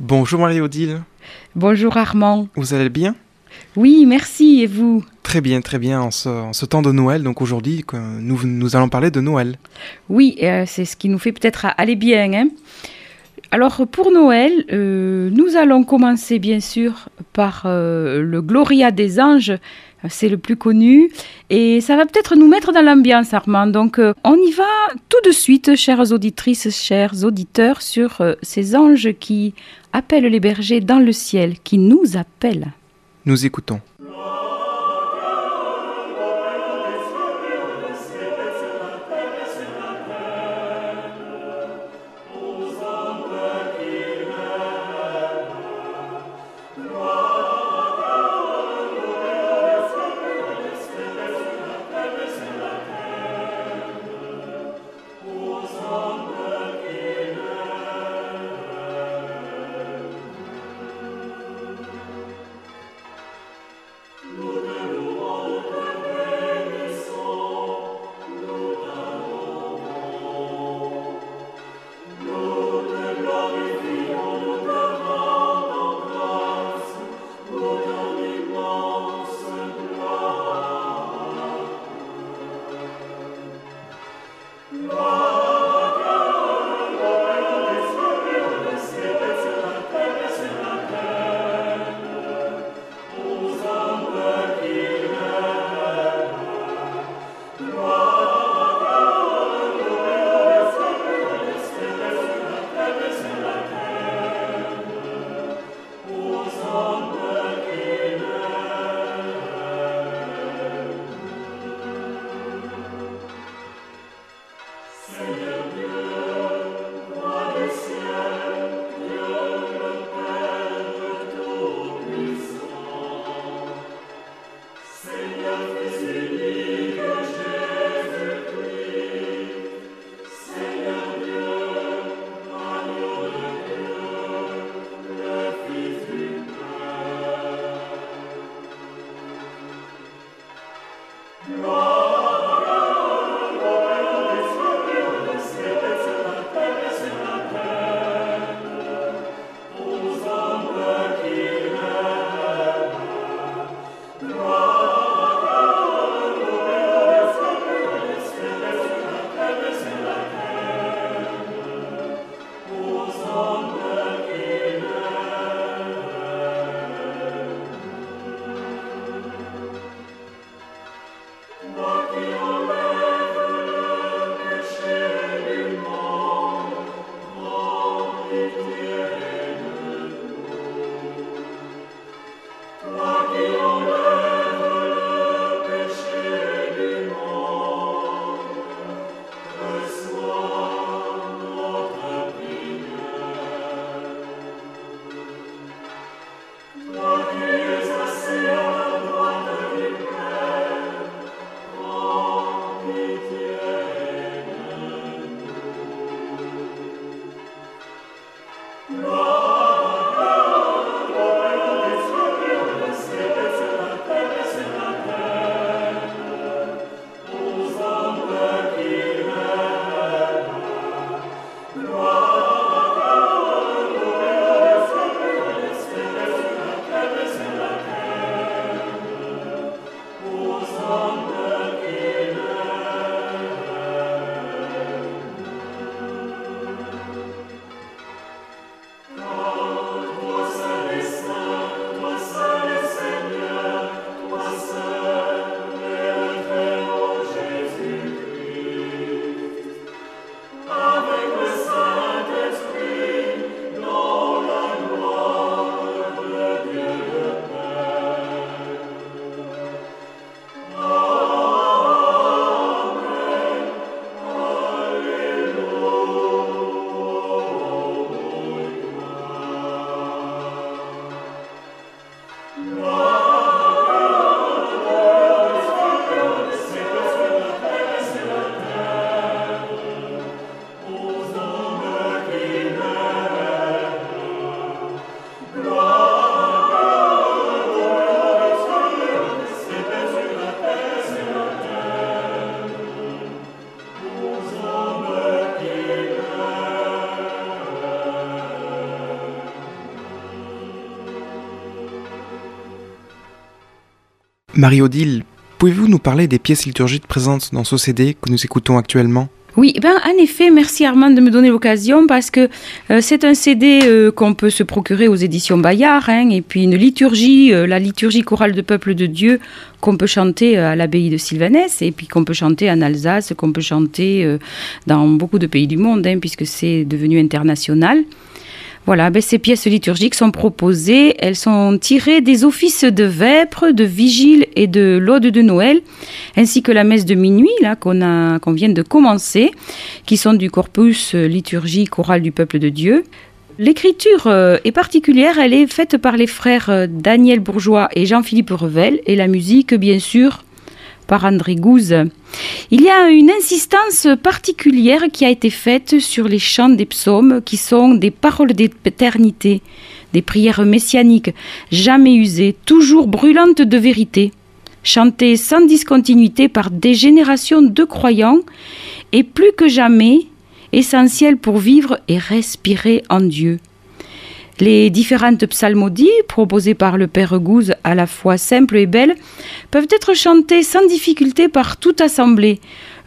Bonjour Marie-Odile. Bonjour Armand. Vous allez bien? Oui, merci. Et vous? Très bien, très bien. En ce, temps de Noël, donc aujourd'hui, nous, nous allons parler de Noël. Oui, euh, c'est ce qui nous fait peut-être aller bien. Hein. Alors pour Noël, euh, nous allons commencer bien sûr par euh, le Gloria des anges, c'est le plus connu, et ça va peut-être nous mettre dans l'ambiance Armand. Donc on y va tout de suite, chères auditrices, chers auditeurs, sur ces anges qui appellent les bergers dans le ciel, qui nous appellent. Nous écoutons. Lord. Marie-Odile, pouvez-vous nous parler des pièces liturgiques présentes dans ce CD que nous écoutons actuellement? Oui, ben, en effet, merci Armand de me donner l'occasion parce que euh, c'est un CD euh, qu'on peut se procurer aux éditions Bayard, hein, et puis une liturgie, euh, la liturgie chorale de peuple de Dieu qu'on peut chanter à l'abbaye de Sylvanès et puis qu'on peut chanter en Alsace, qu'on peut chanter dans beaucoup de pays du monde, hein, puisque c'est devenu international. Voilà, ben ces pièces liturgiques sont proposées, elles sont tirées des offices de vêpres, de vigile et de l'Aude de Noël, ainsi que la messe de minuit là qu'on qu'on vient de commencer, qui sont du corpus liturgique oral du peuple de Dieu. L'écriture euh, est particulière, elle est faite par les frères euh, Daniel Bourgeois et Jean-Philippe Revel, et la musique, bien sûr, par André Gouze. Il y a une insistance particulière qui a été faite sur les chants des psaumes qui sont des paroles d'éternité, des prières messianiques, jamais usées, toujours brûlantes de vérité, chantées sans discontinuité par des générations de croyants et plus que jamais essentielles pour vivre et respirer en Dieu. Les différentes psalmodies proposées par le Père Gouze, à la fois simples et belles, peuvent être chantées sans difficulté par toute assemblée,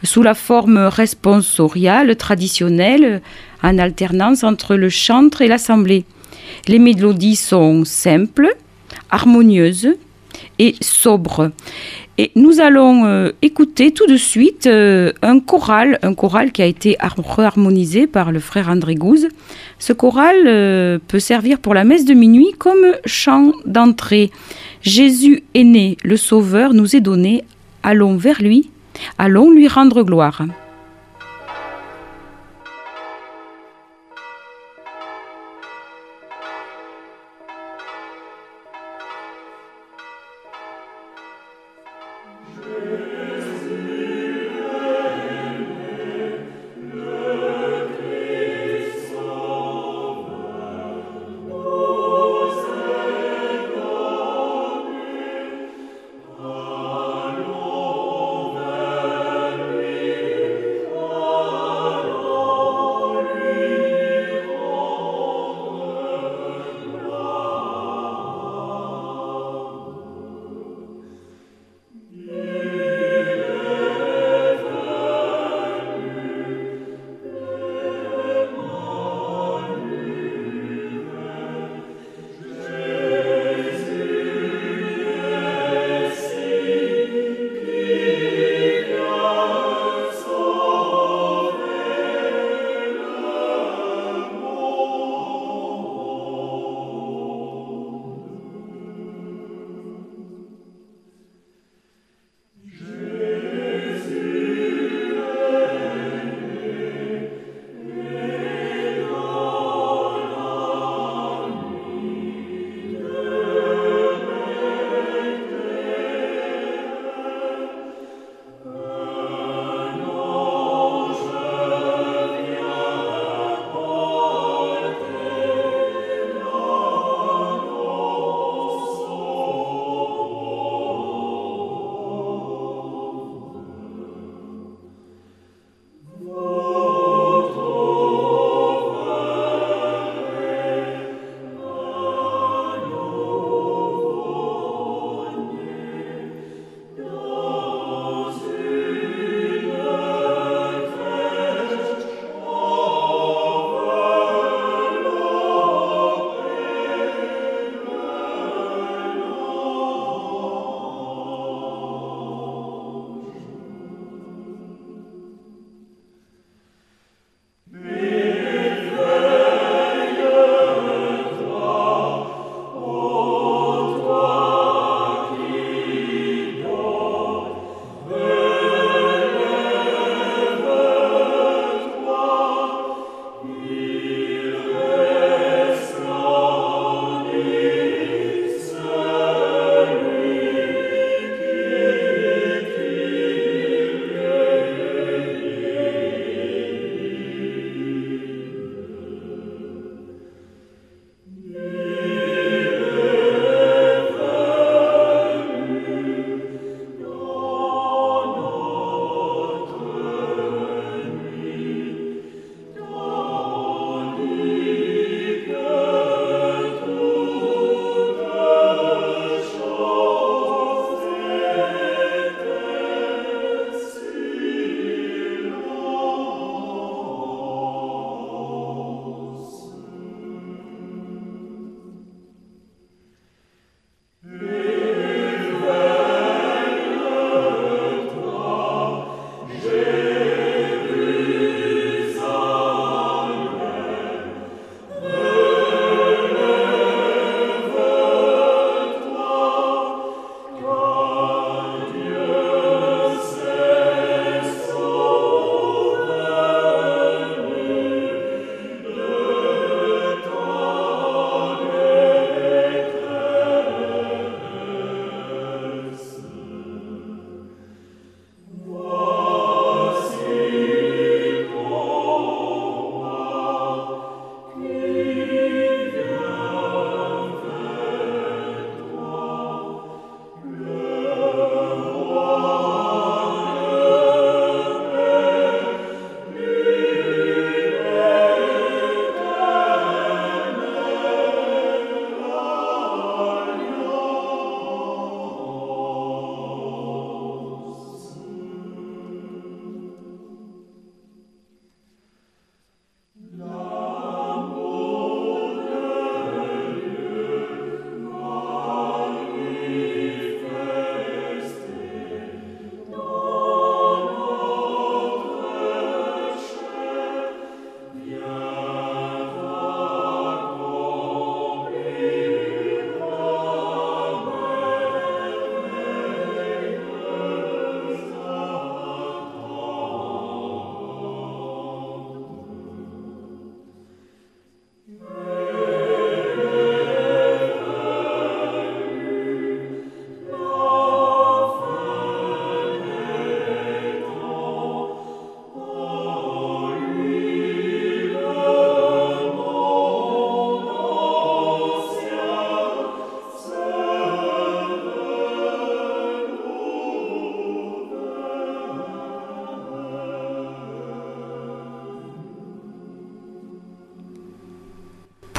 sous la forme responsoriale traditionnelle, en alternance entre le chantre et l'assemblée. Les mélodies sont simples, harmonieuses et sobres. Et nous allons euh, écouter tout de suite euh, un choral, un choral qui a été harmonisé par le frère André Gouze. Ce choral euh, peut servir pour la messe de minuit comme chant d'entrée. Jésus est né, le Sauveur nous est donné, allons vers lui, allons lui rendre gloire.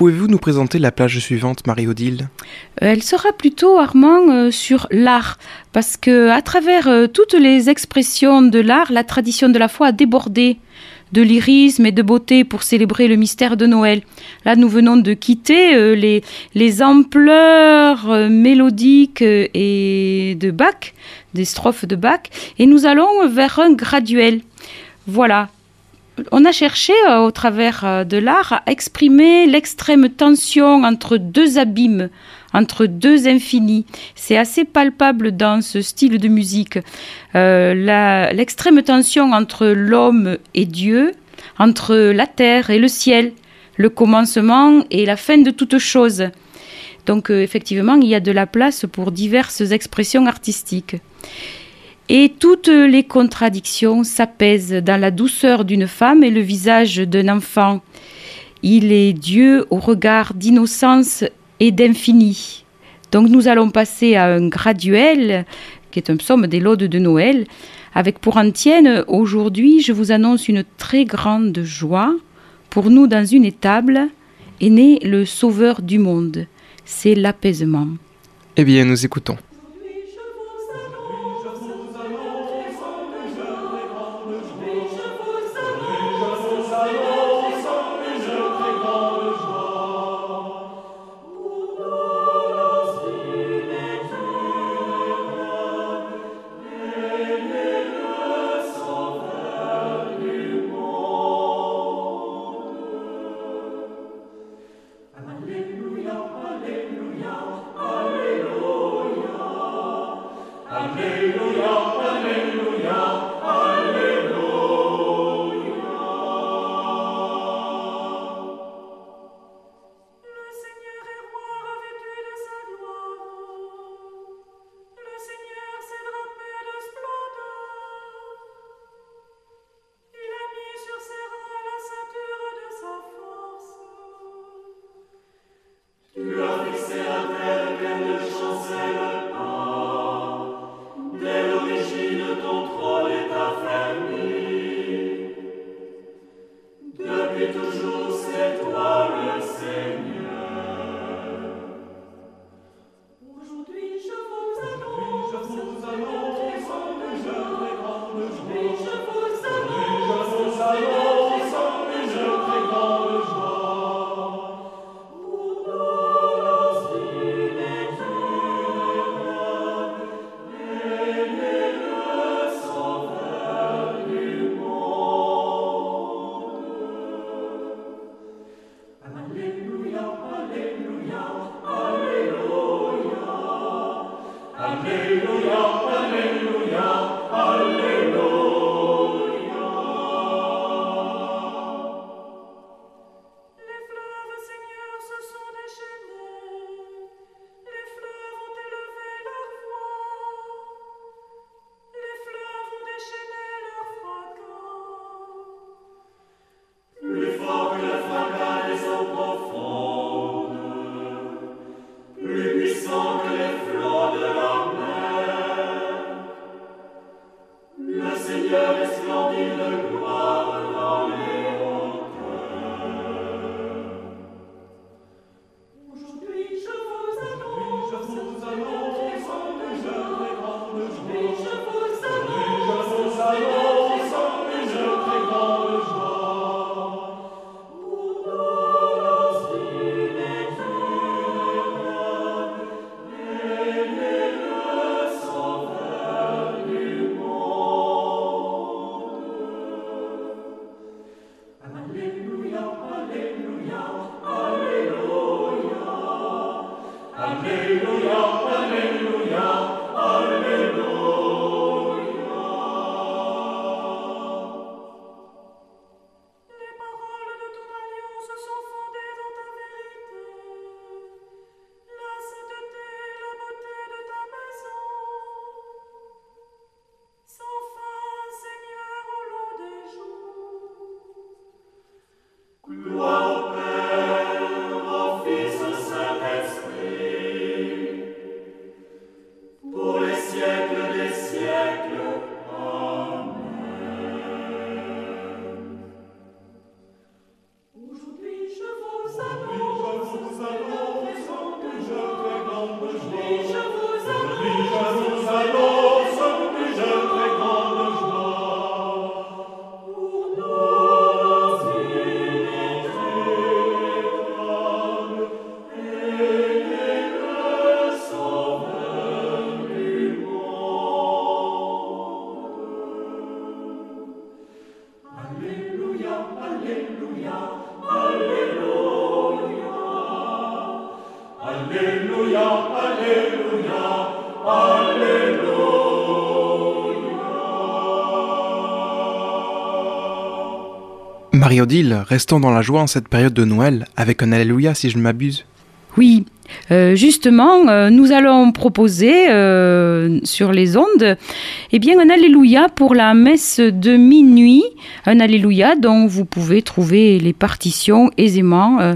Pouvez-vous nous présenter la plage suivante, Marie-Odile? Elle sera plutôt, Armand, sur l'art, parce que à travers toutes les expressions de l'art, la tradition de la foi a débordé de lyrisme et de beauté pour célébrer le mystère de Noël. Là, nous venons de quitter euh, les, les ampleurs euh, mélodiques euh, et de Bach, des strophes de Bach, et nous allons vers un graduel. Voilà. On a cherché, au travers de l'art, à exprimer l'extrême tension entre deux abîmes, entre deux infinis. C'est assez palpable dans ce style de musique. Euh, l'extrême tension entre l'homme et Dieu, entre la terre et le ciel, le commencement et la fin de toute chose. Donc euh, effectivement, il y a de la place pour diverses expressions artistiques. Et toutes les contradictions s'apaisent dans la douceur d'une femme et le visage d'un enfant. Il est Dieu au regard d'innocence et d'infini. Donc nous allons passer à un graduel, qui est un psaume des laudes de Noël, avec pour antienne, aujourd'hui, je vous annonce une très grande joie. Pour nous, dans une étable, est né le Sauveur du monde. C'est l'apaisement. Eh bien, nous écoutons. Marie-Odile, restons dans la joie en cette période de Noël, avec un Alléluia si je ne m'abuse. Oui, euh, justement, euh, nous allons proposer euh, sur les ondes eh bien, un Alléluia pour la messe de minuit, un Alléluia dont vous pouvez trouver les partitions aisément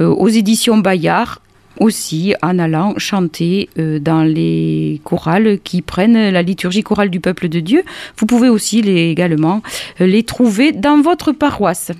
aux éditions Bayard aussi en allant chanter dans les chorales qui prennent la liturgie chorale du peuple de Dieu. Vous pouvez aussi les, également les trouver dans votre paroisse.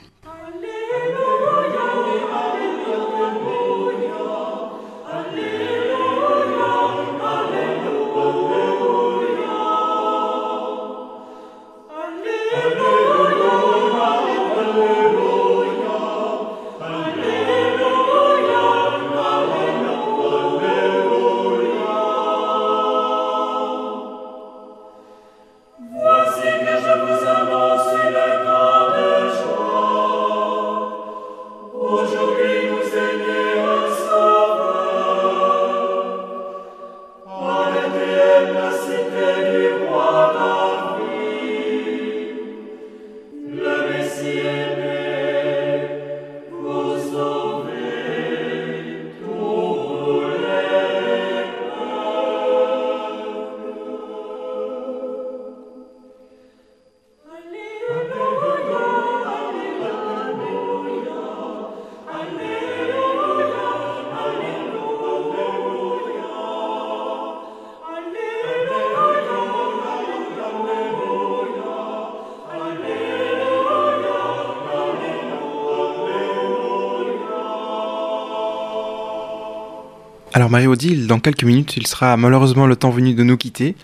Alors Marie-Odile, dans quelques minutes, il sera malheureusement le temps venu de nous quitter.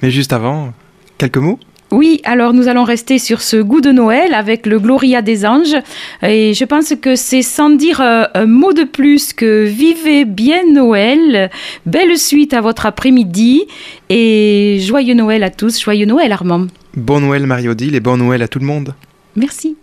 Mais juste avant, quelques mots? Oui, alors nous allons rester sur ce goût de Noël avec le Gloria des anges. Et je pense que c'est sans dire euh, un mot de plus que vivez bien Noël. Belle suite à votre après-midi et joyeux Noël à tous. Joyeux Noël Armand. Bon Noël Marie-Odile et bon Noël à tout le monde. Merci.